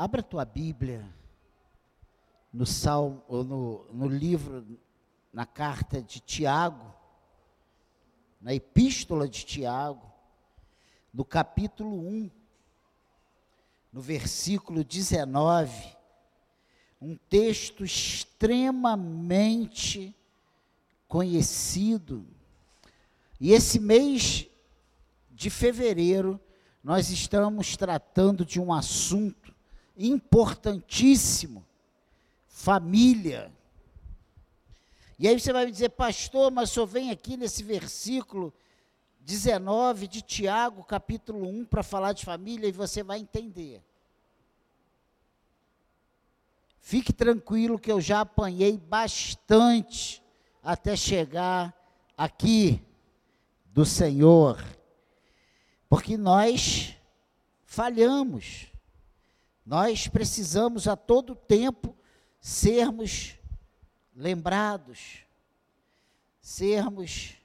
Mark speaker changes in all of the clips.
Speaker 1: Abra tua Bíblia no salmo, ou no, no livro, na carta de Tiago, na epístola de Tiago, no capítulo 1, no versículo 19, um texto extremamente conhecido. E esse mês de fevereiro, nós estamos tratando de um assunto importantíssimo: família. E aí você vai me dizer, pastor, mas só vem aqui nesse versículo 19 de Tiago, capítulo 1, para falar de família, e você vai entender. Fique tranquilo que eu já apanhei bastante até chegar aqui do Senhor, porque nós falhamos, nós precisamos a todo tempo sermos lembrados, sermos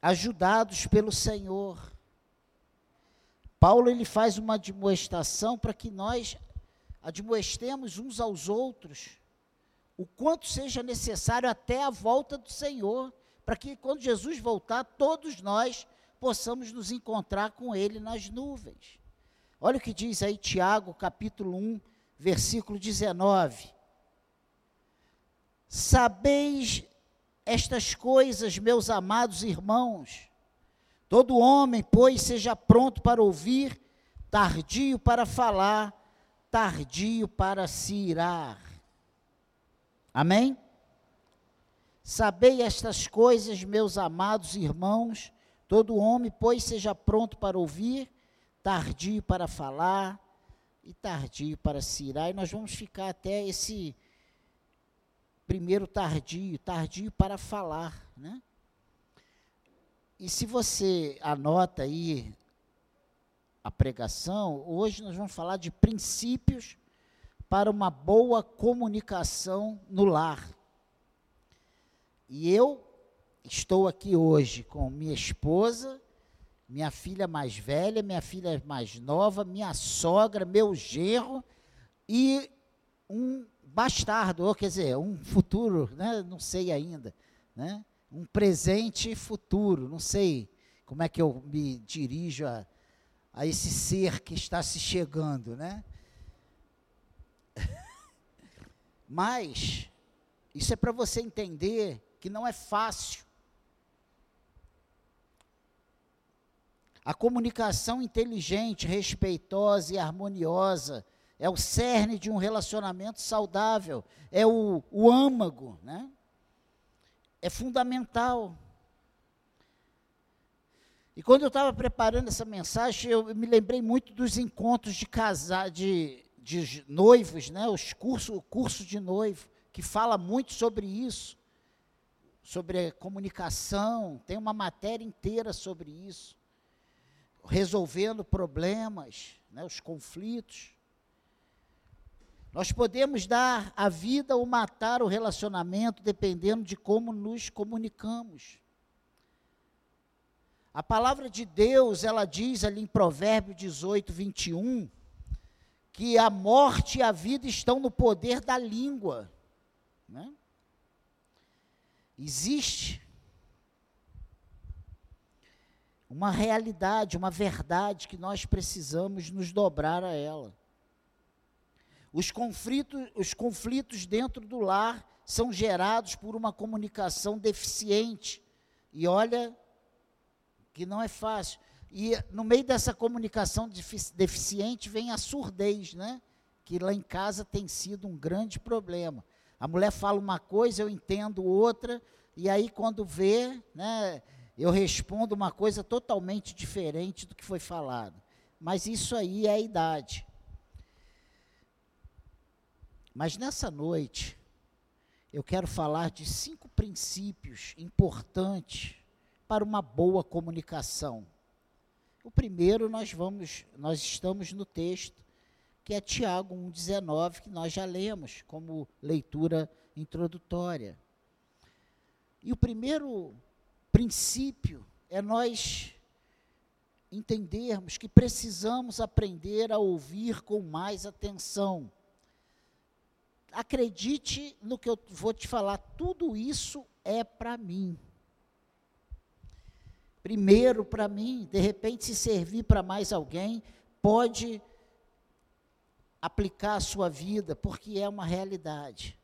Speaker 1: ajudados pelo Senhor. Paulo ele faz uma admoestação para que nós admoestemos uns aos outros, o quanto seja necessário até a volta do Senhor, para que quando Jesus voltar, todos nós possamos nos encontrar com Ele nas nuvens. Olha o que diz aí Tiago, capítulo 1, versículo 19. Sabeis estas coisas, meus amados irmãos. Todo homem, pois, seja pronto para ouvir, tardio para falar, tardio para se irar. Amém? Sabei estas coisas, meus amados irmãos. Todo homem, pois, seja pronto para ouvir, tardio para falar e tardio para se irar. E nós vamos ficar até esse primeiro tardio, tardio para falar, né? E se você anota aí a pregação, hoje nós vamos falar de princípios para uma boa comunicação no lar. E eu estou aqui hoje com minha esposa, minha filha mais velha, minha filha mais nova, minha sogra, meu genro e um bastardo, ou quer dizer, um futuro, né, não sei ainda, né, um presente futuro, não sei como é que eu me dirijo a, a esse ser que está se chegando, né? Mas, isso é para você entender que não é fácil. A comunicação inteligente, respeitosa e harmoniosa é o cerne de um relacionamento saudável, é o, o âmago, né? É fundamental. E quando eu estava preparando essa mensagem, eu me lembrei muito dos encontros de casar, de, de noivos, né? Os cursos, o curso de noivo, que fala muito sobre isso, sobre comunicação, tem uma matéria inteira sobre isso, resolvendo problemas, né? Os conflitos. Nós podemos dar a vida ou matar o relacionamento dependendo de como nos comunicamos. A palavra de Deus, ela diz ali em Provérbio 18, 21, que a morte e a vida estão no poder da língua. Né? Existe uma realidade, uma verdade que nós precisamos nos dobrar a ela. Os conflitos, os conflitos dentro do lar são gerados por uma comunicação deficiente. E olha que não é fácil. E no meio dessa comunicação deficiente vem a surdez, né? Que lá em casa tem sido um grande problema. A mulher fala uma coisa, eu entendo outra, e aí quando vê, né, eu respondo uma coisa totalmente diferente do que foi falado. Mas isso aí é a idade. Mas nessa noite, eu quero falar de cinco princípios importantes para uma boa comunicação. O primeiro nós vamos, nós estamos no texto que é Tiago 1:19, que nós já lemos como leitura introdutória. E o primeiro princípio é nós entendermos que precisamos aprender a ouvir com mais atenção. Acredite no que eu vou te falar, tudo isso é para mim. Primeiro para mim, de repente, se servir para mais alguém, pode aplicar a sua vida, porque é uma realidade.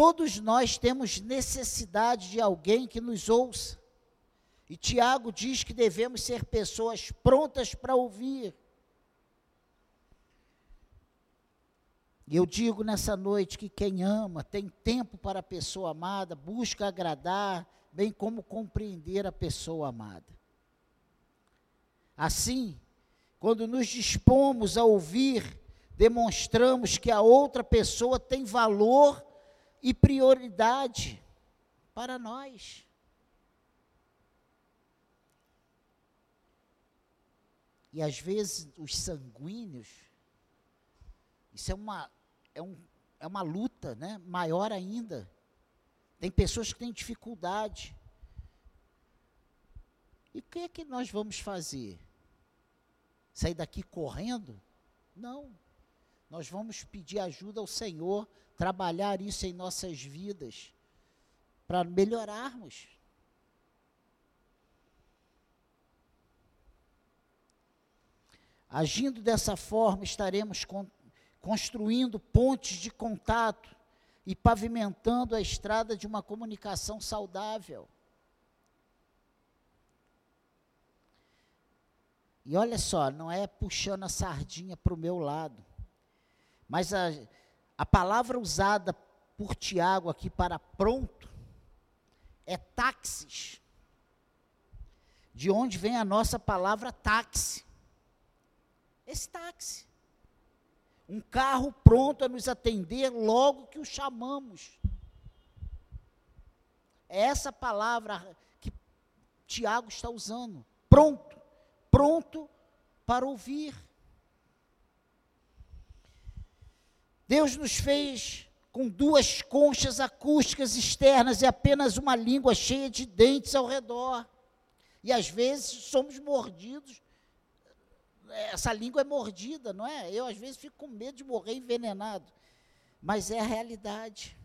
Speaker 1: Todos nós temos necessidade de alguém que nos ouça. E Tiago diz que devemos ser pessoas prontas para ouvir. E eu digo nessa noite que quem ama tem tempo para a pessoa amada, busca agradar, bem como compreender a pessoa amada. Assim, quando nos dispomos a ouvir, demonstramos que a outra pessoa tem valor e prioridade para nós. E às vezes os sanguíneos, isso é uma, é um, é uma luta né, maior ainda. Tem pessoas que têm dificuldade. E o que é que nós vamos fazer? Sair daqui correndo? Não. Nós vamos pedir ajuda ao Senhor, trabalhar isso em nossas vidas, para melhorarmos. Agindo dessa forma, estaremos con construindo pontes de contato e pavimentando a estrada de uma comunicação saudável. E olha só, não é puxando a sardinha para o meu lado, mas a, a palavra usada por Tiago aqui para pronto é táxis. De onde vem a nossa palavra táxi? esse táxi. Um carro pronto a nos atender logo que o chamamos. É essa palavra que Tiago está usando. Pronto. Pronto para ouvir. Deus nos fez com duas conchas acústicas externas e apenas uma língua cheia de dentes ao redor. E às vezes somos mordidos essa língua é mordida, não é? Eu às vezes fico com medo de morrer envenenado, mas é a realidade.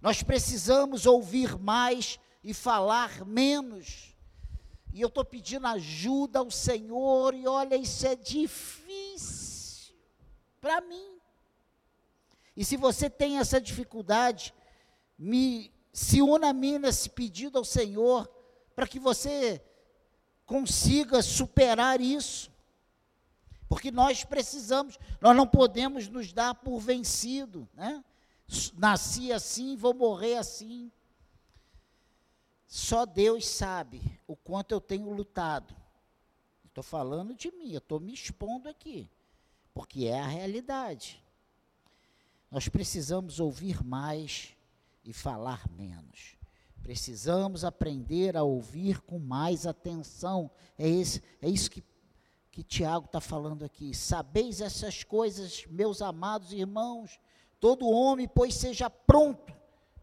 Speaker 1: Nós precisamos ouvir mais e falar menos. E eu estou pedindo ajuda ao Senhor, e olha, isso é difícil para mim. E se você tem essa dificuldade, me se una a mim nesse pedido ao Senhor, para que você consiga superar isso. Porque nós precisamos, nós não podemos nos dar por vencido, né? Nasci assim, vou morrer assim. Só Deus sabe o quanto eu tenho lutado. Estou falando de mim, estou me expondo aqui, porque é a realidade. Nós precisamos ouvir mais e falar menos. Precisamos aprender a ouvir com mais atenção. É, esse, é isso que que Tiago está falando aqui. Sabeis essas coisas, meus amados irmãos, todo homem, pois seja pronto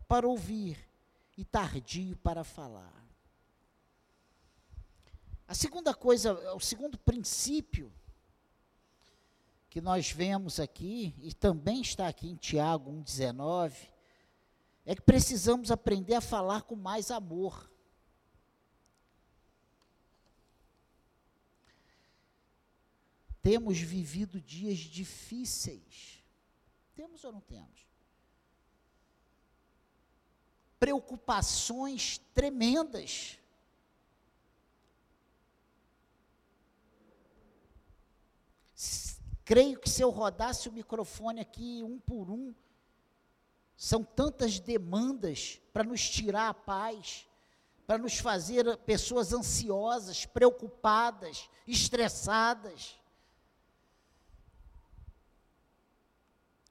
Speaker 1: para ouvir e tardio para falar. A segunda coisa, o segundo princípio que nós vemos aqui, e também está aqui em Tiago 1,19, é que precisamos aprender a falar com mais amor. Temos vivido dias difíceis. Temos ou não temos? Preocupações tremendas. Creio que se eu rodasse o microfone aqui um por um, são tantas demandas para nos tirar a paz, para nos fazer pessoas ansiosas, preocupadas, estressadas.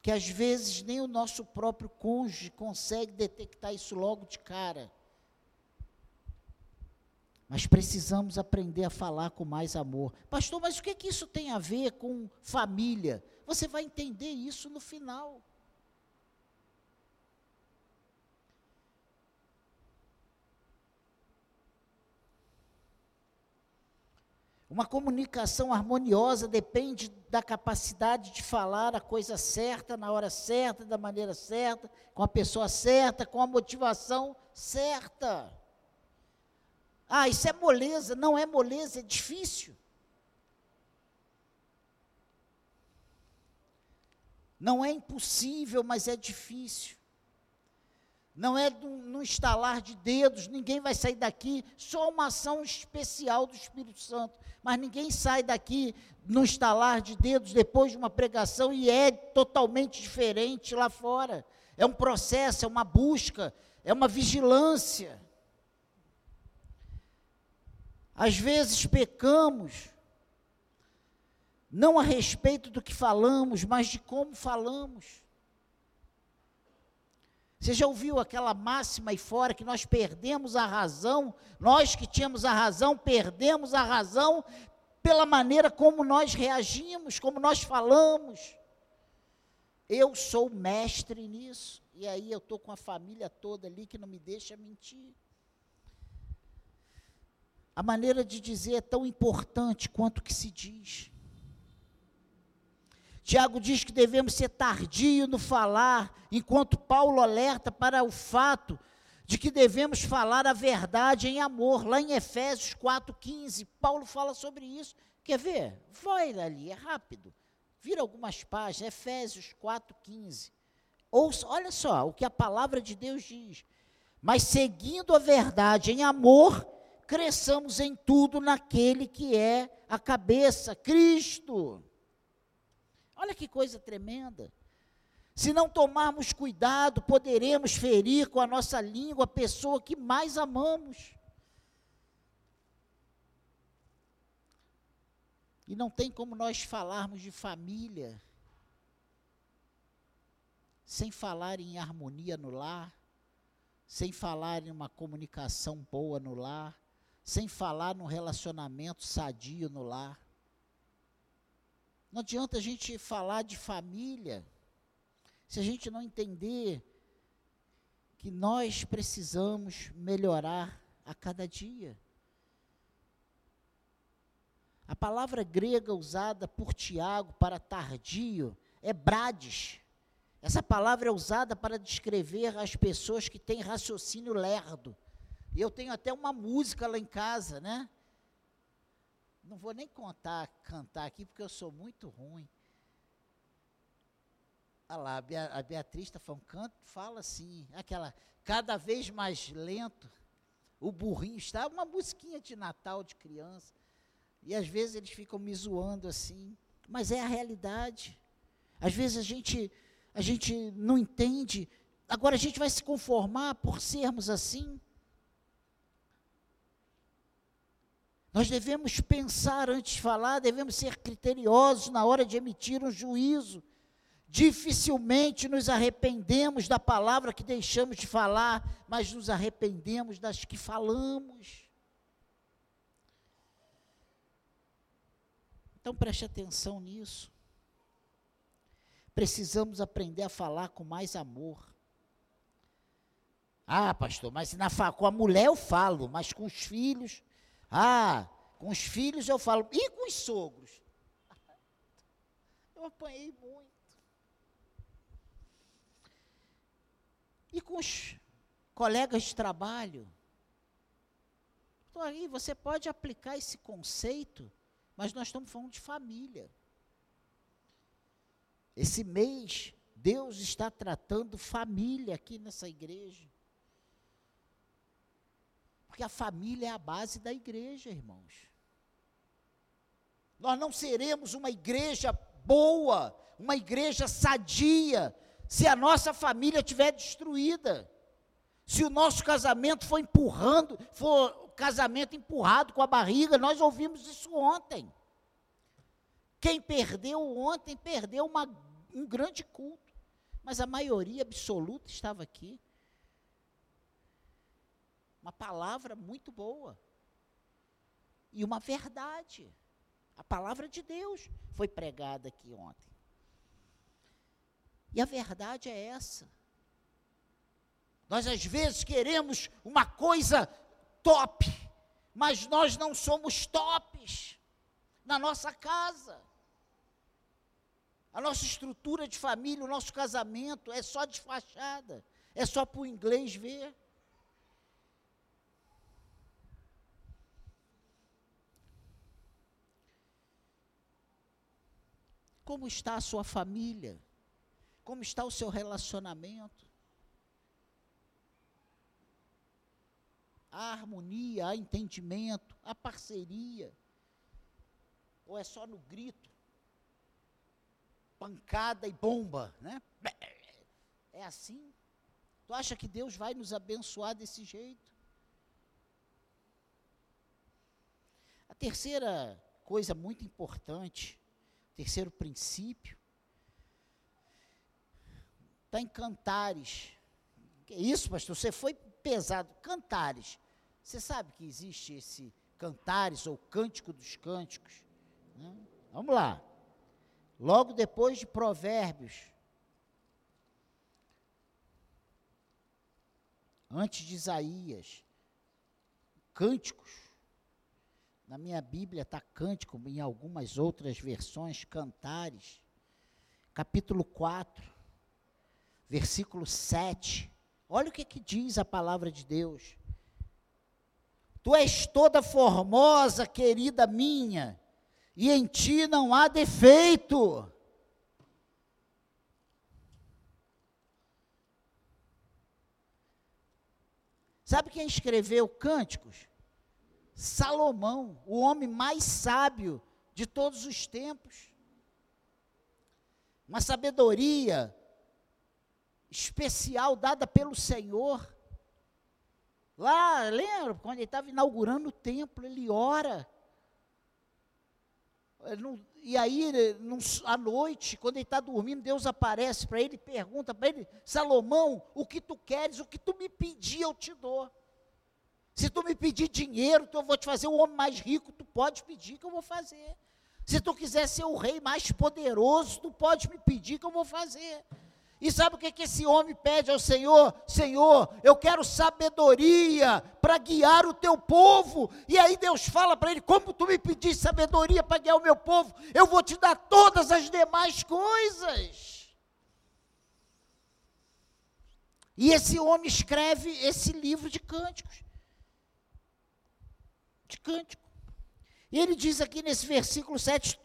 Speaker 1: que às vezes nem o nosso próprio cônjuge consegue detectar isso logo de cara. Mas precisamos aprender a falar com mais amor. Pastor, mas o que, é que isso tem a ver com família? Você vai entender isso no final. Uma comunicação harmoniosa depende da capacidade de falar a coisa certa, na hora certa, da maneira certa, com a pessoa certa, com a motivação certa. Ah, isso é moleza. Não é moleza, é difícil. Não é impossível, mas é difícil. Não é no instalar de dedos, ninguém vai sair daqui, só uma ação especial do Espírito Santo. Mas ninguém sai daqui no instalar de dedos depois de uma pregação e é totalmente diferente lá fora. É um processo, é uma busca, é uma vigilância. Às vezes pecamos, não a respeito do que falamos, mas de como falamos. Você já ouviu aquela máxima aí fora que nós perdemos a razão? Nós que tínhamos a razão, perdemos a razão pela maneira como nós reagimos, como nós falamos. Eu sou mestre nisso. E aí eu estou com a família toda ali que não me deixa mentir. A maneira de dizer é tão importante quanto o que se diz. Tiago diz que devemos ser tardio no falar, enquanto Paulo alerta para o fato de que devemos falar a verdade em amor. Lá em Efésios 4,15, Paulo fala sobre isso. Quer ver? Vai ali, é rápido. Vira algumas páginas, Efésios 4,15. Ouça, olha só o que a palavra de Deus diz. Mas seguindo a verdade em amor, cresçamos em tudo naquele que é a cabeça, Cristo. Olha que coisa tremenda. Se não tomarmos cuidado, poderemos ferir com a nossa língua a pessoa que mais amamos. E não tem como nós falarmos de família sem falar em harmonia no lar, sem falar em uma comunicação boa no lar, sem falar num relacionamento sadio no lar. Não adianta a gente falar de família se a gente não entender que nós precisamos melhorar a cada dia. A palavra grega usada por Tiago para tardio é brades. Essa palavra é usada para descrever as pessoas que têm raciocínio lerdo. E eu tenho até uma música lá em casa, né? Não vou nem contar, cantar aqui, porque eu sou muito ruim. Olha lá, a Beatriz está falando, canto, fala assim, aquela, cada vez mais lento, o burrinho está, uma musiquinha de Natal de criança, e às vezes eles ficam me zoando assim, mas é a realidade. Às vezes a gente, a gente não entende, agora a gente vai se conformar por sermos assim. Nós devemos pensar antes de falar, devemos ser criteriosos na hora de emitir um juízo. Dificilmente nos arrependemos da palavra que deixamos de falar, mas nos arrependemos das que falamos. Então preste atenção nisso. Precisamos aprender a falar com mais amor. Ah, pastor, mas na, com a mulher eu falo, mas com os filhos ah, com os filhos eu falo, e com os sogros? Eu apanhei muito. E com os colegas de trabalho? Então aí você pode aplicar esse conceito, mas nós estamos falando de família. Esse mês, Deus está tratando família aqui nessa igreja. Porque a família é a base da igreja, irmãos. Nós não seremos uma igreja boa, uma igreja sadia, se a nossa família estiver destruída. Se o nosso casamento for empurrando, for casamento empurrado com a barriga, nós ouvimos isso ontem. Quem perdeu ontem perdeu uma, um grande culto, mas a maioria absoluta estava aqui. Uma palavra muito boa. E uma verdade. A palavra de Deus foi pregada aqui ontem. E a verdade é essa. Nós às vezes queremos uma coisa top, mas nós não somos tops. na nossa casa. A nossa estrutura de família, o nosso casamento é só de fachada, é só para o inglês ver. Como está a sua família? Como está o seu relacionamento? Há harmonia, há entendimento, há parceria? Ou é só no grito? Pancada e bomba, né? É assim? Tu acha que Deus vai nos abençoar desse jeito? A terceira coisa muito importante Terceiro princípio. Está em cantares. Isso, pastor? Você foi pesado. Cantares. Você sabe que existe esse cantares ou cântico dos cânticos? Né? Vamos lá. Logo depois de Provérbios. Antes de Isaías. Cânticos na minha Bíblia está cântico, em algumas outras versões, cantares. Capítulo 4, versículo 7. Olha o que, que diz a palavra de Deus. Tu és toda formosa, querida minha, e em ti não há defeito. Sabe quem escreveu cânticos? Salomão, o homem mais sábio de todos os tempos. Uma sabedoria especial dada pelo Senhor. Lá, lembra, quando ele estava inaugurando o templo, ele ora. e aí, à noite, quando ele está dormindo, Deus aparece para ele e pergunta para ele: Salomão, o que tu queres, o que tu me pedir, eu te dou. Se tu me pedir dinheiro, então eu vou te fazer o homem mais rico, tu pode pedir que eu vou fazer. Se tu quiser ser o rei mais poderoso, tu pode me pedir que eu vou fazer. E sabe o que, que esse homem pede ao Senhor? Senhor, eu quero sabedoria para guiar o teu povo. E aí Deus fala para ele: Como tu me pediste sabedoria para guiar o meu povo, eu vou te dar todas as demais coisas. E esse homem escreve esse livro de cânticos de cântico. E ele diz aqui nesse versículo 7,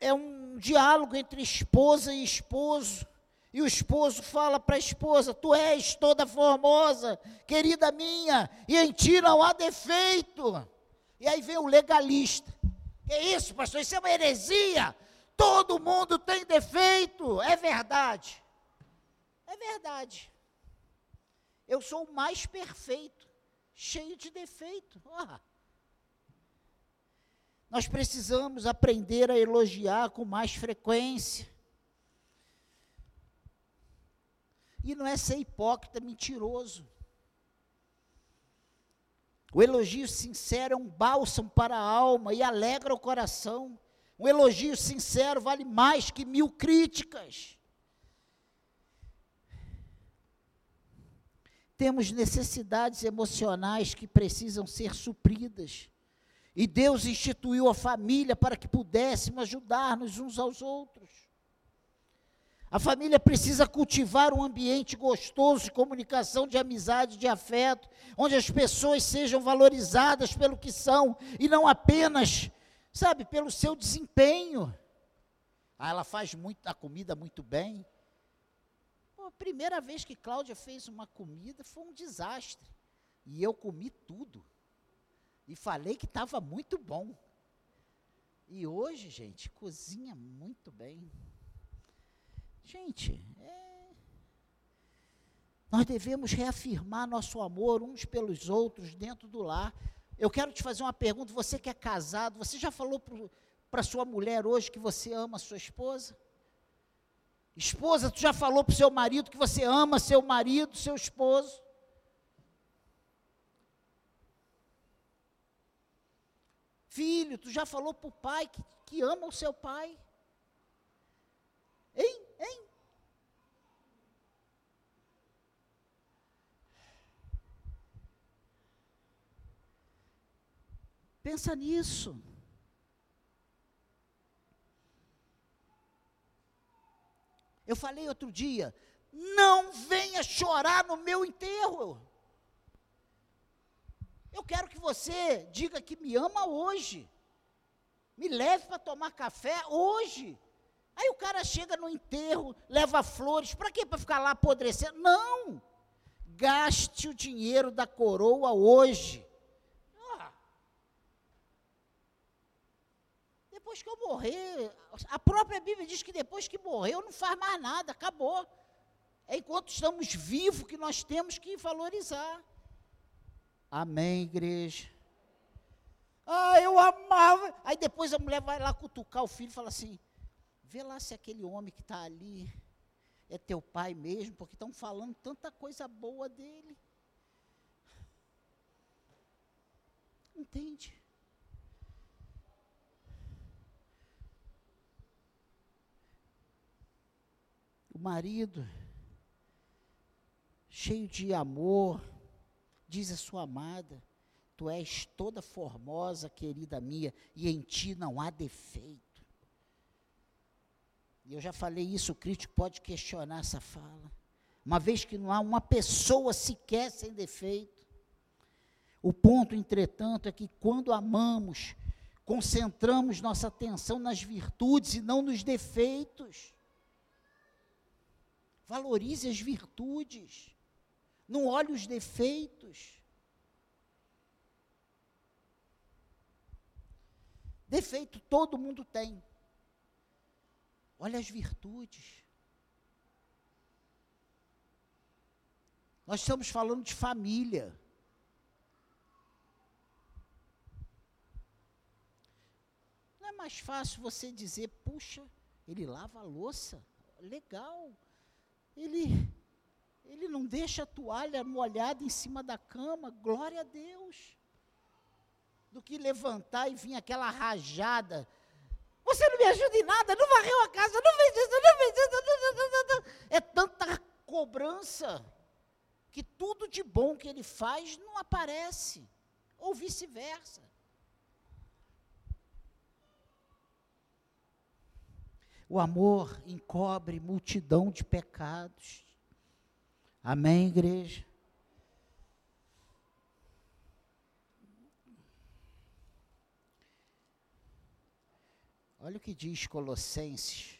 Speaker 1: é um diálogo entre esposa e esposo. E o esposo fala para a esposa: Tu és toda formosa, querida minha, e em ti não há defeito. E aí vem o legalista: Que isso, pastor? Isso é uma heresia. Todo mundo tem defeito. É verdade. É verdade. Eu sou o mais perfeito, cheio de defeito. Oh. Nós precisamos aprender a elogiar com mais frequência. E não é ser hipócrita, mentiroso. O elogio sincero é um bálsamo para a alma e alegra o coração. Um elogio sincero vale mais que mil críticas. Temos necessidades emocionais que precisam ser supridas. E Deus instituiu a família para que pudéssemos ajudar-nos uns aos outros. A família precisa cultivar um ambiente gostoso de comunicação, de amizade, de afeto, onde as pessoas sejam valorizadas pelo que são e não apenas, sabe, pelo seu desempenho. Ah, ela faz muito, a comida muito bem. Pô, a primeira vez que Cláudia fez uma comida foi um desastre. E eu comi tudo e falei que estava muito bom. E hoje, gente, cozinha muito bem. Gente, é... nós devemos reafirmar nosso amor uns pelos outros dentro do lar. Eu quero te fazer uma pergunta: você que é casado, você já falou para sua mulher hoje que você ama sua esposa? Esposa, tu já falou para o seu marido que você ama seu marido, seu esposo? Filho, tu já falou para o pai que, que ama o seu pai? Hein? Hein? Pensa nisso. Eu falei outro dia, não venha chorar no meu enterro. Eu quero que você diga que me ama hoje. Me leve para tomar café hoje. Aí o cara chega no enterro, leva flores, para quê? Para ficar lá apodrecendo? Não! Gaste o dinheiro da coroa hoje. Ah. Depois que eu morrer, a própria Bíblia diz que depois que morreu não faz mais nada, acabou. É enquanto estamos vivos que nós temos que valorizar. Amém, igreja. Ah, eu amava. Aí depois a mulher vai lá cutucar o filho e fala assim: Vê lá se aquele homem que está ali é teu pai mesmo, porque estão falando tanta coisa boa dele. Entende? O marido, cheio de amor, diz a sua amada: Tu és toda formosa, querida minha, e em ti não há defeito. Eu já falei isso, o crítico pode questionar essa fala. Uma vez que não há uma pessoa sequer sem defeito. O ponto, entretanto, é que quando amamos, concentramos nossa atenção nas virtudes e não nos defeitos. Valorize as virtudes, não olhe os defeitos. Defeito todo mundo tem. Olha as virtudes. Nós estamos falando de família. Não é mais fácil você dizer, puxa, ele lava a louça, legal. Ele ele não deixa a toalha molhada em cima da cama, glória a Deus. Do que levantar e vir aquela rajada você não me ajuda em nada, não varreu a casa, não fez isso, não fez isso. Não, não, não, é tanta cobrança que tudo de bom que ele faz não aparece, ou vice-versa. O amor encobre multidão de pecados. Amém, igreja? Olha o que diz Colossenses,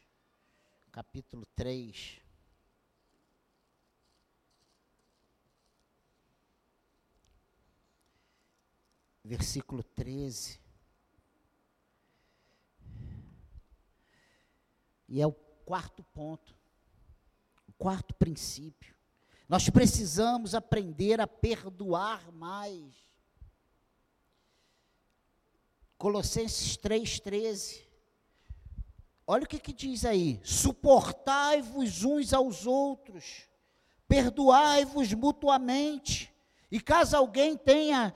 Speaker 1: capítulo 3. Versículo 13. E é o quarto ponto, o quarto princípio. Nós precisamos aprender a perdoar mais. Colossenses 3,13. Olha o que, que diz aí: suportai-vos uns aos outros, perdoai-vos mutuamente, e caso alguém tenha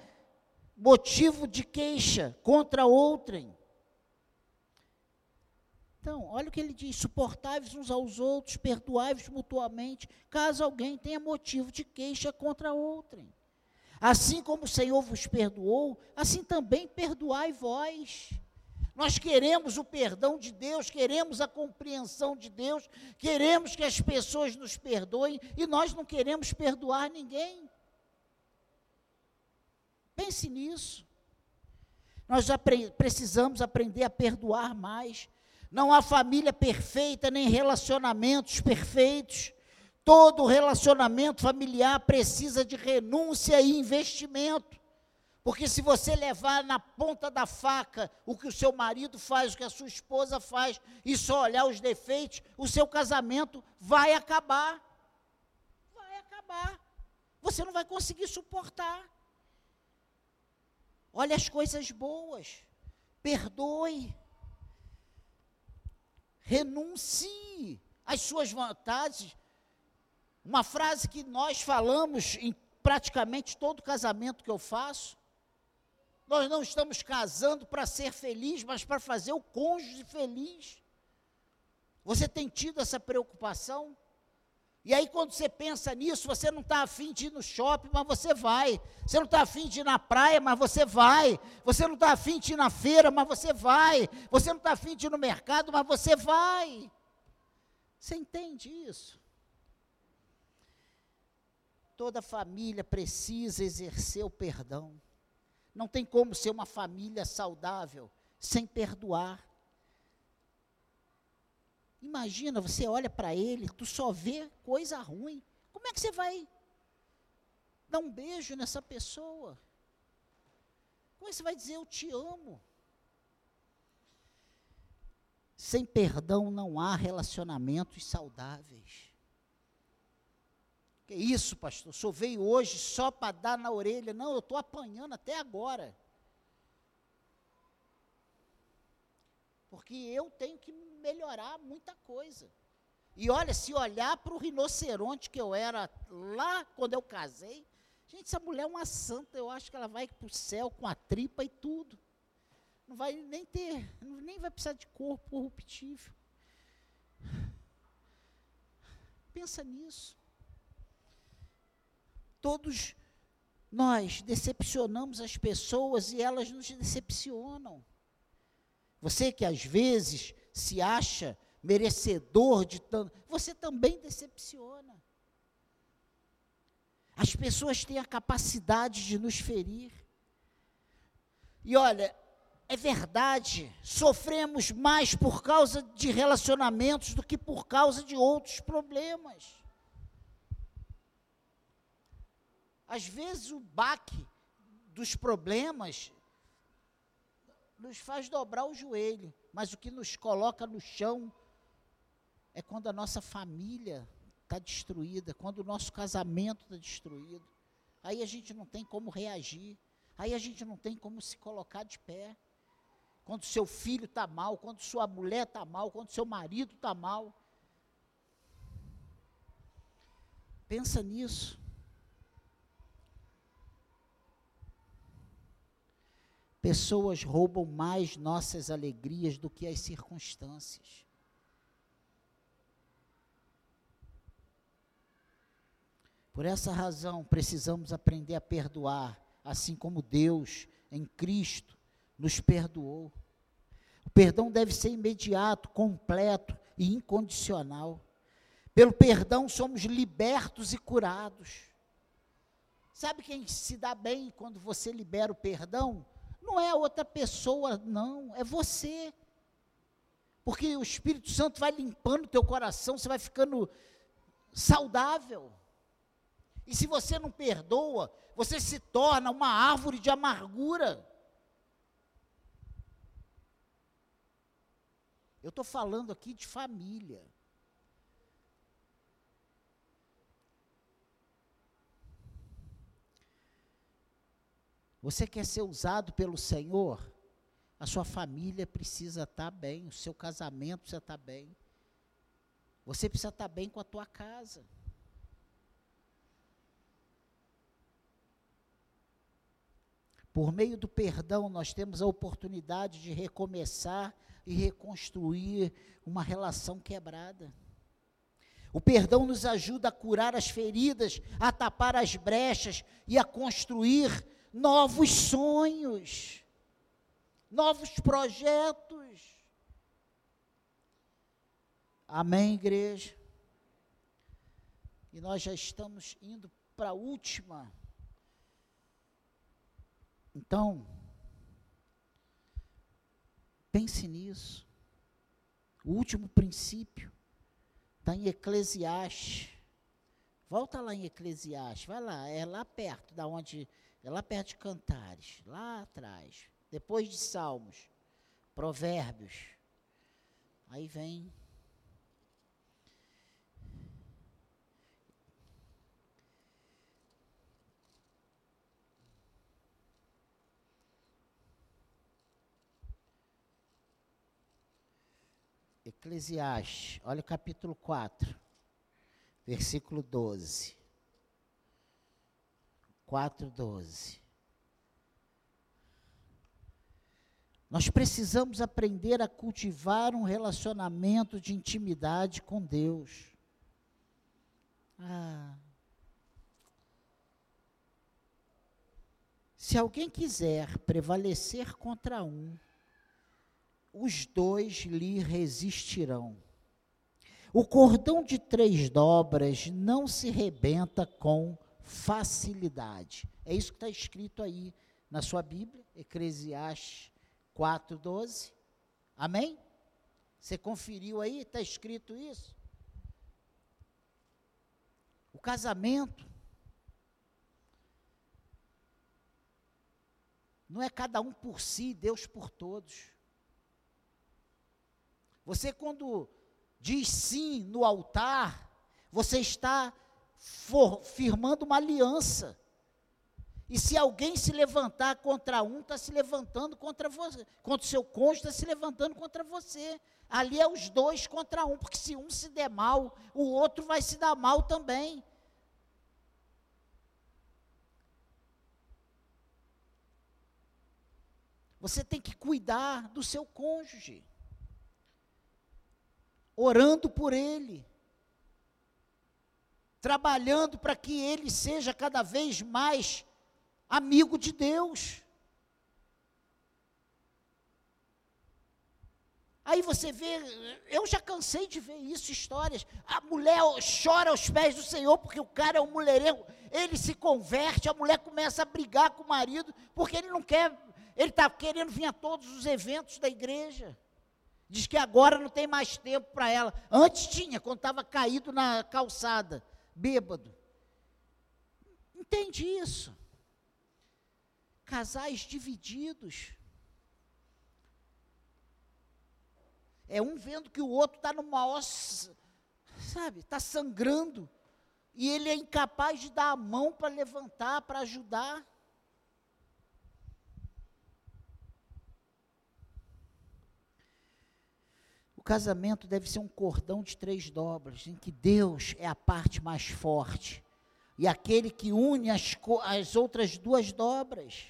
Speaker 1: motivo de queixa contra outrem. Então, olha o que ele diz: suportai-vos uns aos outros, perdoai-vos mutuamente, caso alguém tenha motivo de queixa contra outrem. Assim como o Senhor vos perdoou, assim também perdoai vós. Nós queremos o perdão de Deus, queremos a compreensão de Deus, queremos que as pessoas nos perdoem e nós não queremos perdoar ninguém. Pense nisso. Nós precisamos aprender a perdoar mais. Não há família perfeita, nem relacionamentos perfeitos. Todo relacionamento familiar precisa de renúncia e investimento. Porque se você levar na ponta da faca o que o seu marido faz, o que a sua esposa faz, e só olhar os defeitos, o seu casamento vai acabar. Vai acabar. Você não vai conseguir suportar. Olha as coisas boas. Perdoe. Renuncie às suas vontades. Uma frase que nós falamos em praticamente todo casamento que eu faço. Nós não estamos casando para ser feliz, mas para fazer o cônjuge feliz. Você tem tido essa preocupação? E aí, quando você pensa nisso, você não está afim de ir no shopping, mas você vai. Você não está afim de ir na praia, mas você vai. Você não está afim de ir na feira, mas você vai. Você não está afim de ir no mercado, mas você vai. Você entende isso? Toda família precisa exercer o perdão. Não tem como ser uma família saudável sem perdoar. Imagina, você olha para ele, tu só vê coisa ruim. Como é que você vai dar um beijo nessa pessoa? Como é que você vai dizer eu te amo? Sem perdão não há relacionamentos saudáveis. Que isso, pastor? O senhor veio hoje só para dar na orelha. Não, eu estou apanhando até agora. Porque eu tenho que melhorar muita coisa. E olha, se olhar para o rinoceronte que eu era lá quando eu casei, gente, essa mulher é uma santa, eu acho que ela vai para o céu com a tripa e tudo. Não vai nem ter, nem vai precisar de corpo corruptível. Pensa nisso. Todos nós decepcionamos as pessoas e elas nos decepcionam. Você que às vezes se acha merecedor de tanto, você também decepciona. As pessoas têm a capacidade de nos ferir. E olha, é verdade, sofremos mais por causa de relacionamentos do que por causa de outros problemas. Às vezes o baque dos problemas nos faz dobrar o joelho, mas o que nos coloca no chão é quando a nossa família está destruída, quando o nosso casamento está destruído. Aí a gente não tem como reagir, aí a gente não tem como se colocar de pé. Quando seu filho está mal, quando sua mulher está mal, quando seu marido está mal. Pensa nisso. Pessoas roubam mais nossas alegrias do que as circunstâncias. Por essa razão, precisamos aprender a perdoar, assim como Deus, em Cristo, nos perdoou. O perdão deve ser imediato, completo e incondicional. Pelo perdão somos libertos e curados. Sabe quem se dá bem quando você libera o perdão? Não é outra pessoa, não, é você. Porque o Espírito Santo vai limpando o teu coração, você vai ficando saudável. E se você não perdoa, você se torna uma árvore de amargura. Eu estou falando aqui de família. Você quer ser usado pelo Senhor? A sua família precisa estar bem, o seu casamento precisa estar bem. Você precisa estar bem com a tua casa. Por meio do perdão, nós temos a oportunidade de recomeçar e reconstruir uma relação quebrada. O perdão nos ajuda a curar as feridas, a tapar as brechas e a construir novos sonhos, novos projetos. Amém, igreja? E nós já estamos indo para a última. Então, pense nisso. O último princípio está em Eclesiastes. Volta lá em Eclesiastes, vai lá, é lá perto da onde é lá perto de Cantares, lá atrás. Depois de Salmos, Provérbios. Aí vem. Eclesiastes, olha o capítulo 4, versículo 12. 4:12. Nós precisamos aprender a cultivar um relacionamento de intimidade com Deus. Ah. Se alguém quiser prevalecer contra um, os dois lhe resistirão. O cordão de três dobras não se rebenta com facilidade. É isso que está escrito aí na sua Bíblia, Eclesiastes 4,12. Amém? Você conferiu aí? Está escrito isso? O casamento não é cada um por si, Deus por todos. Você, quando diz sim no altar, você está for, firmando uma aliança. E se alguém se levantar contra um, está se levantando contra você. Contra o seu cônjuge, está se levantando contra você. Ali é os dois contra um, porque se um se der mal, o outro vai se dar mal também. Você tem que cuidar do seu cônjuge, orando por ele, trabalhando para que ele seja cada vez mais amigo de Deus. Aí você vê, eu já cansei de ver isso, histórias. A mulher chora aos pés do Senhor porque o cara é um mulherengo. Ele se converte, a mulher começa a brigar com o marido porque ele não quer, ele está querendo vir a todos os eventos da igreja. Diz que agora não tem mais tempo para ela. Antes tinha, quando estava caído na calçada, bêbado. Entende isso? casais divididos. É um vendo que o outro está numa ossa, sabe, está sangrando, e ele é incapaz de dar a mão para levantar, para ajudar. O casamento deve ser um cordão de três dobras, em que Deus é a parte mais forte, e aquele que une as, as outras duas dobras.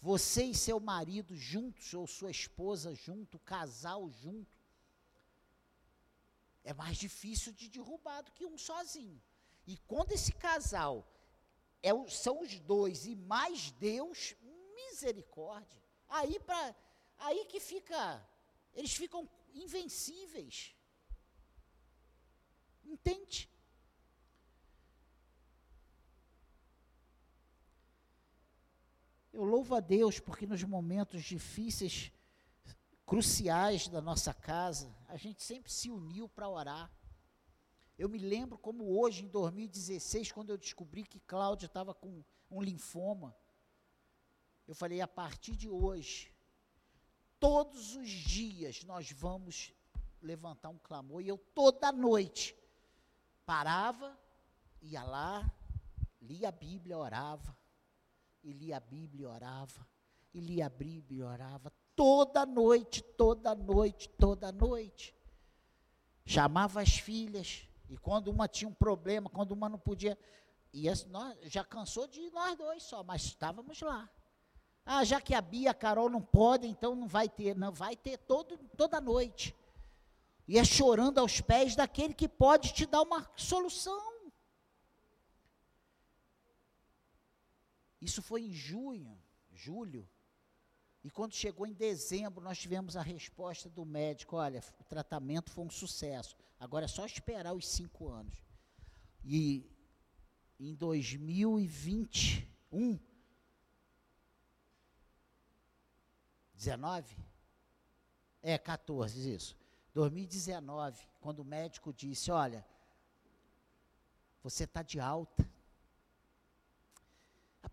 Speaker 1: Você e seu marido juntos, ou sua esposa junto, casal junto. É mais difícil de derrubar do que um sozinho. E quando esse casal é, são os dois e mais Deus, misericórdia. Aí, pra, aí que fica, eles ficam invencíveis. Entende? Eu louvo a Deus porque nos momentos difíceis, cruciais da nossa casa, a gente sempre se uniu para orar. Eu me lembro como hoje, em 2016, quando eu descobri que Cláudia estava com um linfoma. Eu falei, a partir de hoje, todos os dias nós vamos levantar um clamor. E eu toda noite parava, ia lá, lia a Bíblia, orava e lia a Bíblia orava, e lia a Bíblia orava, toda noite, toda noite, toda noite. Chamava as filhas, e quando uma tinha um problema, quando uma não podia, e nós, já cansou de ir nós dois só, mas estávamos lá. Ah, já que a Bia a Carol não podem, então não vai ter, não vai ter todo, toda noite. E é chorando aos pés daquele que pode te dar uma solução. Isso foi em junho, julho. E quando chegou em dezembro, nós tivemos a resposta do médico: olha, o tratamento foi um sucesso. Agora é só esperar os cinco anos. E em 2021, 19? É, 14, isso. 2019, quando o médico disse: olha, você está de alta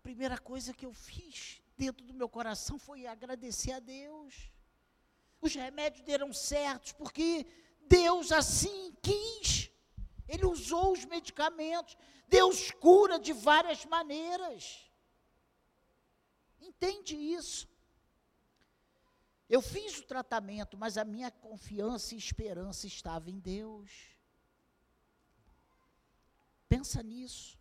Speaker 1: primeira coisa que eu fiz dentro do meu coração foi agradecer a Deus. Os remédios deram certos, porque Deus assim quis. Ele usou os medicamentos. Deus cura de várias maneiras. Entende isso? Eu fiz o tratamento, mas a minha confiança e esperança estava em Deus. Pensa nisso.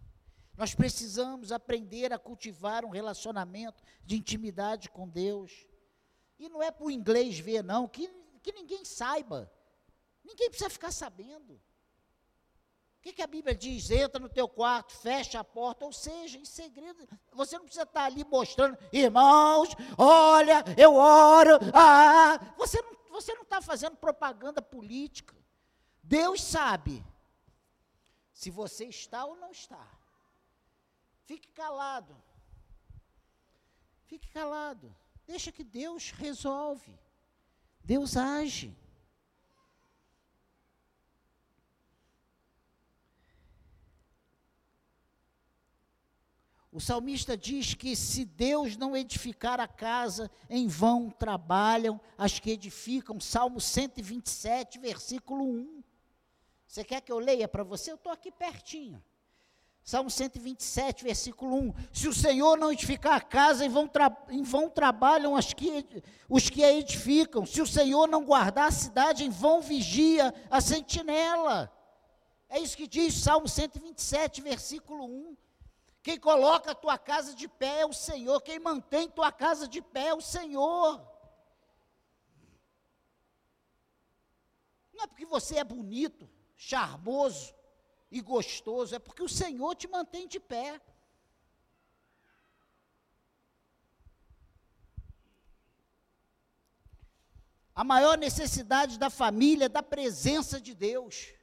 Speaker 1: Nós precisamos aprender a cultivar um relacionamento de intimidade com Deus. E não é para o inglês ver, não, que, que ninguém saiba. Ninguém precisa ficar sabendo. O que, que, a Bíblia diz? Entra no teu quarto, fecha a porta, ou seja, em segredo. Você não precisa estar ali mostrando, irmãos, olha, eu oro. Ah, você não, você não está fazendo propaganda política. Deus sabe se você está ou não está. Fique calado. Fique calado. Deixa que Deus resolve. Deus age. O salmista diz que se Deus não edificar a casa, em vão trabalham as que edificam. Salmo 127, versículo 1. Você quer que eu leia para você? Eu estou aqui pertinho. Salmo 127, versículo 1. Se o Senhor não edificar a casa, em vão, em vão trabalham que, os que a edificam. Se o Senhor não guardar a cidade, em vão vigia a sentinela. É isso que diz Salmo 127, versículo 1. Quem coloca a tua casa de pé é o Senhor. Quem mantém tua casa de pé é o Senhor. Não é porque você é bonito, charmoso e gostoso, é porque o Senhor te mantém de pé. A maior necessidade da família é da presença de Deus.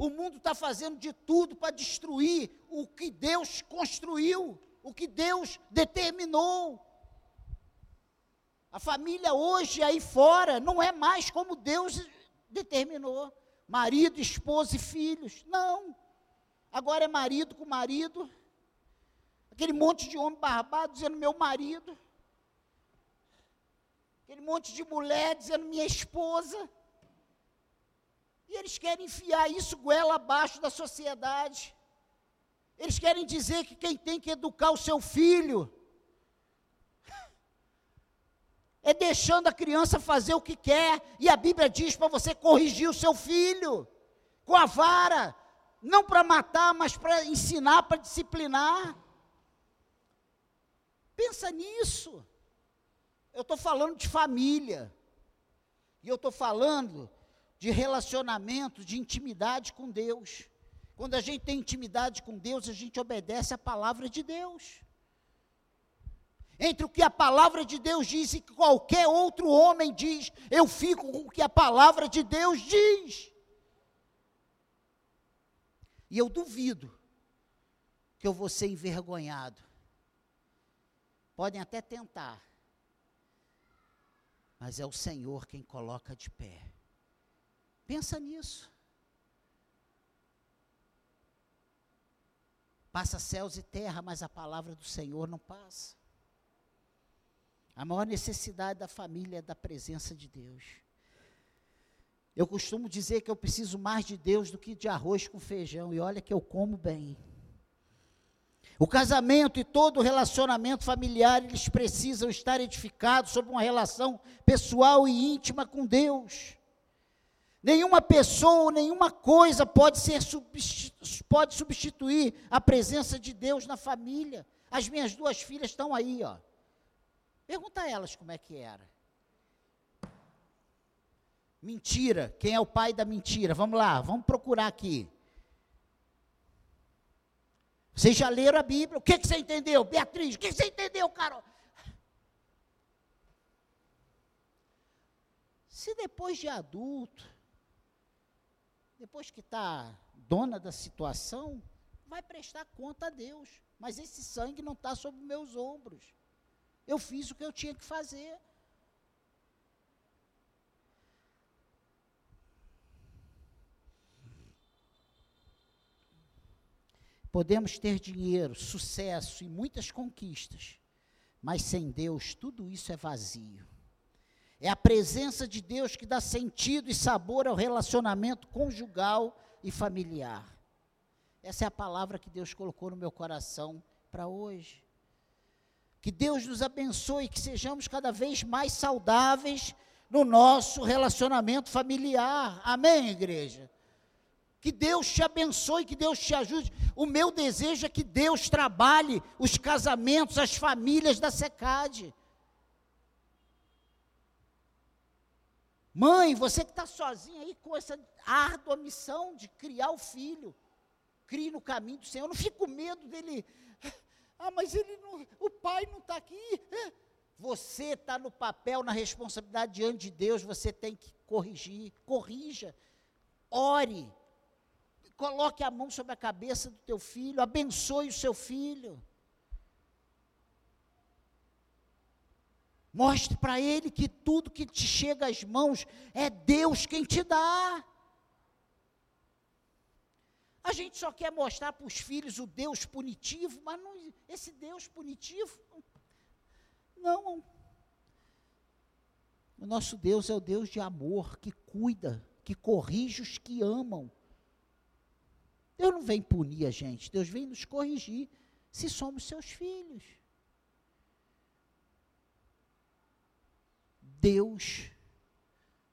Speaker 1: O mundo está fazendo de tudo para destruir o que Deus construiu, o que Deus determinou. A família hoje aí fora não é mais como Deus determinou: marido, esposa e filhos. Não. Agora é marido com marido. Aquele monte de homem barbado dizendo meu marido. Aquele monte de mulher dizendo minha esposa. E eles querem enfiar isso goela abaixo da sociedade. Eles querem dizer que quem tem que educar o seu filho é deixando a criança fazer o que quer, e a Bíblia diz para você corrigir o seu filho com a vara, não para matar, mas para ensinar, para disciplinar. Pensa nisso. Eu estou falando de família, e eu estou falando de relacionamento, de intimidade com Deus. Quando a gente tem intimidade com Deus, a gente obedece a palavra de Deus. Entre o que a palavra de Deus diz e que qualquer outro homem diz, eu fico com o que a palavra de Deus diz. E eu duvido que eu vou ser envergonhado. Podem até tentar, mas é o Senhor quem coloca de pé. Pensa nisso. Passa céus e terra, mas a palavra do Senhor não passa. A maior necessidade da família é da presença de Deus. Eu costumo dizer que eu preciso mais de Deus do que de arroz com feijão, e olha que eu como bem. O casamento e todo o relacionamento familiar, eles precisam estar edificados sobre uma relação pessoal e íntima com Deus. Nenhuma pessoa, nenhuma coisa pode, ser, pode substituir a presença de Deus na família. As minhas duas filhas estão aí, ó. Pergunta a elas como é que era. Mentira. Quem é o pai da mentira? Vamos lá, vamos procurar aqui. Vocês já leram a Bíblia? O que, que você entendeu? Beatriz, o que, que você entendeu, Carol? Se depois de adulto, depois que está dona da situação, vai prestar conta a Deus. Mas esse sangue não está sobre meus ombros. Eu fiz o que eu tinha que fazer. Podemos ter dinheiro, sucesso e muitas conquistas, mas sem Deus tudo isso é vazio. É a presença de Deus que dá sentido e sabor ao relacionamento conjugal e familiar. Essa é a palavra que Deus colocou no meu coração para hoje. Que Deus nos abençoe, que sejamos cada vez mais saudáveis no nosso relacionamento familiar. Amém, igreja? Que Deus te abençoe, que Deus te ajude. O meu desejo é que Deus trabalhe os casamentos, as famílias da SECAD. Mãe, você que está sozinha aí com essa árdua missão de criar o filho, crie no caminho do Senhor. Não fique com medo dele. Ah, mas ele não, o pai não está aqui. Você está no papel, na responsabilidade diante de Deus, você tem que corrigir. Corrija. Ore. Coloque a mão sobre a cabeça do teu filho. Abençoe o seu filho. Mostre para ele que tudo que te chega às mãos é Deus quem te dá. A gente só quer mostrar para os filhos o Deus punitivo, mas não, esse Deus punitivo, não. O nosso Deus é o Deus de amor, que cuida, que corrige os que amam. Deus não vem punir a gente, Deus vem nos corrigir, se somos seus filhos. Deus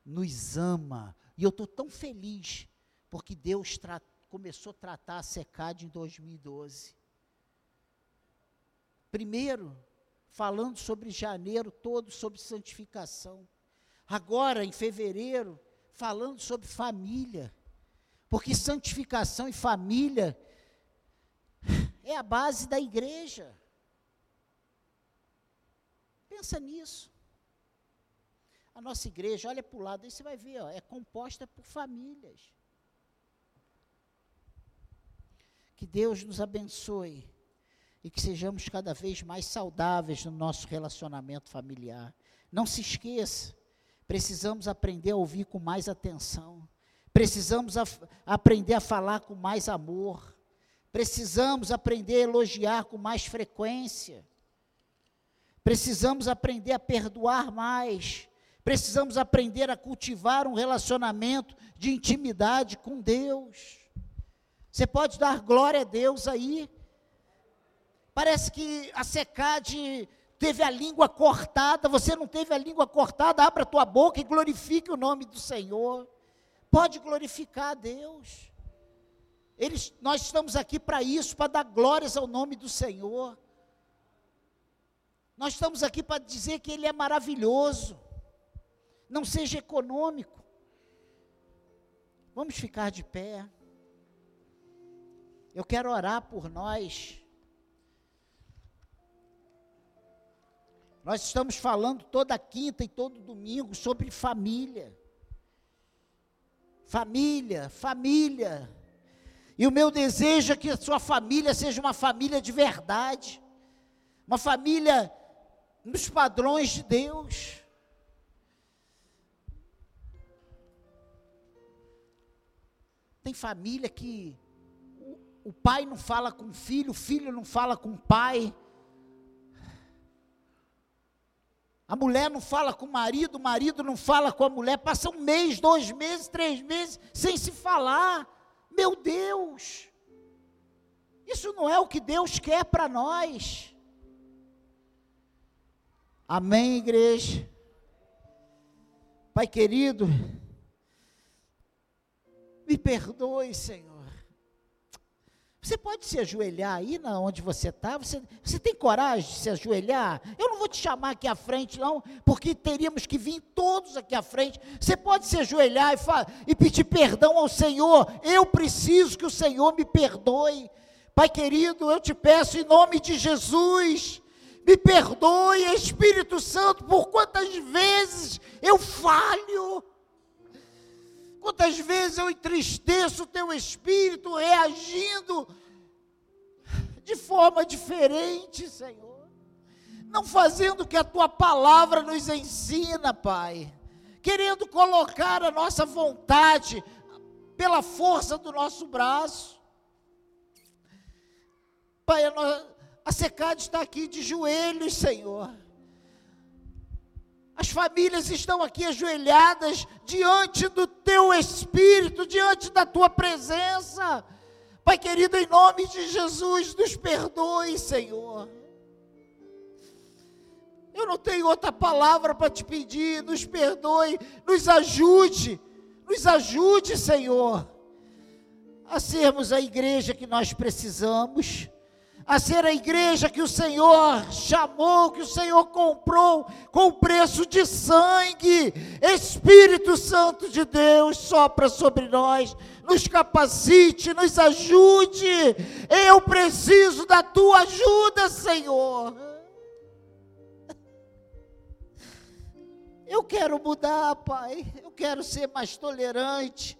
Speaker 1: nos ama. E eu estou tão feliz, porque Deus começou a tratar a secade em 2012. Primeiro, falando sobre janeiro todo, sobre santificação. Agora, em fevereiro, falando sobre família. Porque santificação e família é a base da igreja. Pensa nisso. A nossa igreja, olha para o lado, aí você vai ver, ó, é composta por famílias. Que Deus nos abençoe e que sejamos cada vez mais saudáveis no nosso relacionamento familiar. Não se esqueça, precisamos aprender a ouvir com mais atenção, precisamos a, aprender a falar com mais amor, precisamos aprender a elogiar com mais frequência, precisamos aprender a perdoar mais, Precisamos aprender a cultivar um relacionamento de intimidade com Deus. Você pode dar glória a Deus aí. Parece que a secade teve a língua cortada, você não teve a língua cortada, abra a tua boca e glorifique o nome do Senhor. Pode glorificar a Deus. Eles, nós estamos aqui para isso, para dar glórias ao nome do Senhor. Nós estamos aqui para dizer que Ele é maravilhoso não seja econômico. Vamos ficar de pé. Eu quero orar por nós. Nós estamos falando toda quinta e todo domingo sobre família. Família, família. E o meu desejo é que a sua família seja uma família de verdade. Uma família nos padrões de Deus. Tem família que o, pai não fala com o filho, o filho não fala com o pai. A mulher não fala com o marido, o marido não fala com a mulher, passa um mês, dois meses, três meses sem se falar. Meu Deus! Isso não é o que Deus quer para nós. Amém, igreja? Pai querido, me perdoe, Senhor. Você pode se ajoelhar aí na onde você está? Você, você tem coragem de se ajoelhar? Eu não vou te chamar aqui à frente, não, porque teríamos que vir todos aqui à frente. Você pode se ajoelhar e, e pedir perdão ao Senhor. Eu preciso que o Senhor me perdoe. Pai querido, eu te peço em nome de Jesus. Me perdoe, Espírito Santo, por quantas vezes eu falho Quantas vezes eu entristeço o teu espírito reagindo de forma diferente, Senhor. Não fazendo o que a tua palavra nos ensina, Pai. Querendo colocar a nossa vontade pela força do nosso braço. Pai, a, a secade está aqui de joelhos, Senhor as famílias estão aqui ajoelhadas diante do teu Espírito, diante da tua presença. Pai querido, em nome de Jesus, nos perdoe, Senhor. Eu não tenho outra palavra para te pedir, nos perdoe, nos ajude, nos ajude, Senhor, a sermos a igreja que nós precisamos a ser a igreja que o Senhor chamou, que o Senhor comprou com preço de sangue. Espírito Santo de Deus, sopra sobre nós, nos capacite, nos ajude. Eu preciso da tua ajuda, Senhor. Eu quero mudar, Pai. Eu quero ser mais tolerante.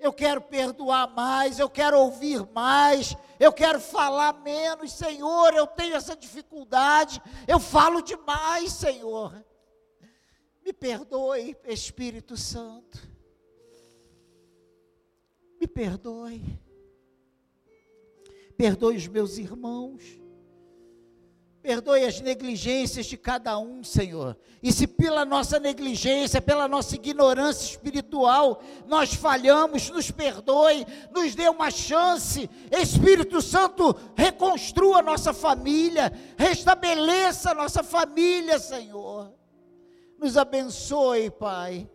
Speaker 1: Eu quero perdoar mais, eu quero ouvir mais, eu quero falar menos, Senhor. Eu tenho essa dificuldade, eu falo demais, Senhor. Me perdoe, Espírito Santo. Me perdoe. Perdoe os meus irmãos. Perdoe as negligências de cada um, Senhor. E se pela nossa negligência, pela nossa ignorância espiritual, nós falhamos, nos perdoe, nos dê uma chance. Espírito Santo, reconstrua nossa família, restabeleça nossa família, Senhor. Nos abençoe, Pai.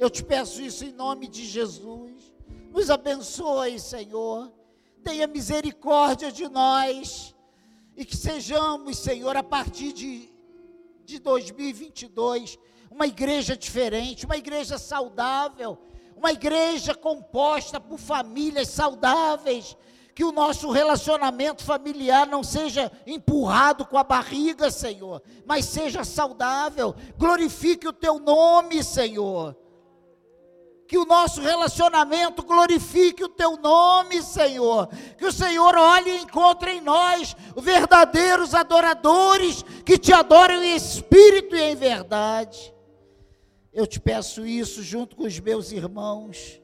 Speaker 1: Eu te peço isso em nome de Jesus. Nos abençoe, Senhor. Tenha misericórdia de nós e que sejamos, Senhor, a partir de, de 2022, uma igreja diferente, uma igreja saudável, uma igreja composta por famílias saudáveis, que o nosso relacionamento familiar não seja empurrado com a barriga, Senhor, mas seja saudável. Glorifique o teu nome, Senhor que o nosso relacionamento glorifique o teu nome, Senhor. Que o Senhor olhe e encontre em nós verdadeiros adoradores que te adoram em espírito e em verdade. Eu te peço isso junto com os meus irmãos.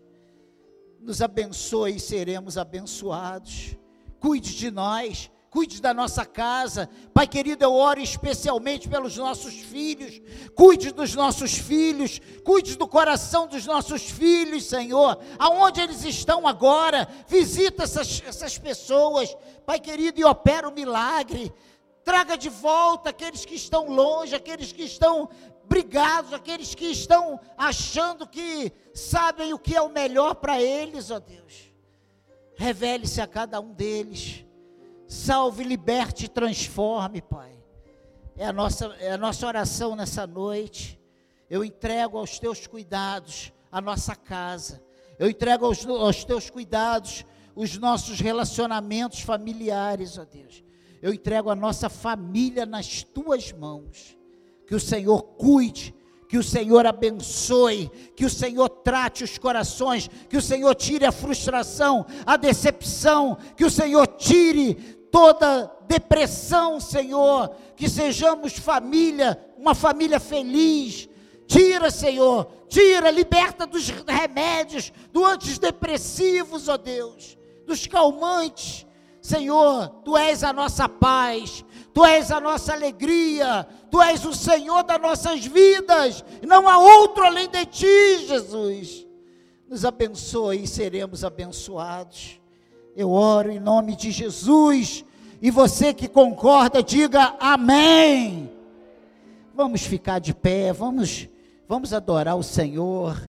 Speaker 1: Nos abençoe e seremos abençoados. Cuide de nós cuide da nossa casa. Pai querido, eu oro especialmente pelos nossos filhos. Cuide dos nossos filhos, cuide do coração dos nossos filhos, Senhor. Aonde eles estão agora, visita essas, essas pessoas, Pai querido, e opera o milagre. Traga de volta aqueles que estão longe, aqueles que estão brigados, aqueles que estão achando que sabem o que é o melhor para eles, ó Deus. Revele-se a cada um deles Salve, liberte transforme, Pai. É a nossa, é a nossa oração nessa noite. Eu entrego aos teus cuidados a nossa casa. Eu entrego aos, aos teus cuidados os nossos relacionamentos familiares, ó Deus. Eu entrego a nossa família nas tuas mãos. Que o Senhor cuide, que o Senhor abençoe, que o Senhor trate os corações, que o Senhor tire a frustração, a decepção, que o Senhor tire toda depressão, Senhor, que sejamos família, uma família feliz. Tira, Senhor, tira, liberta dos remédios, dos antidepressivos, ó Deus, dos calmantes. Senhor, tu és a nossa paz, tu és a nossa alegria, tu és o Senhor das nossas vidas, não há outro além de ti, Jesus. Nos abençoe e seremos abençoados. Eu oro em nome de Jesus. E você que concorda, diga amém. Vamos ficar de pé, vamos, vamos adorar o Senhor.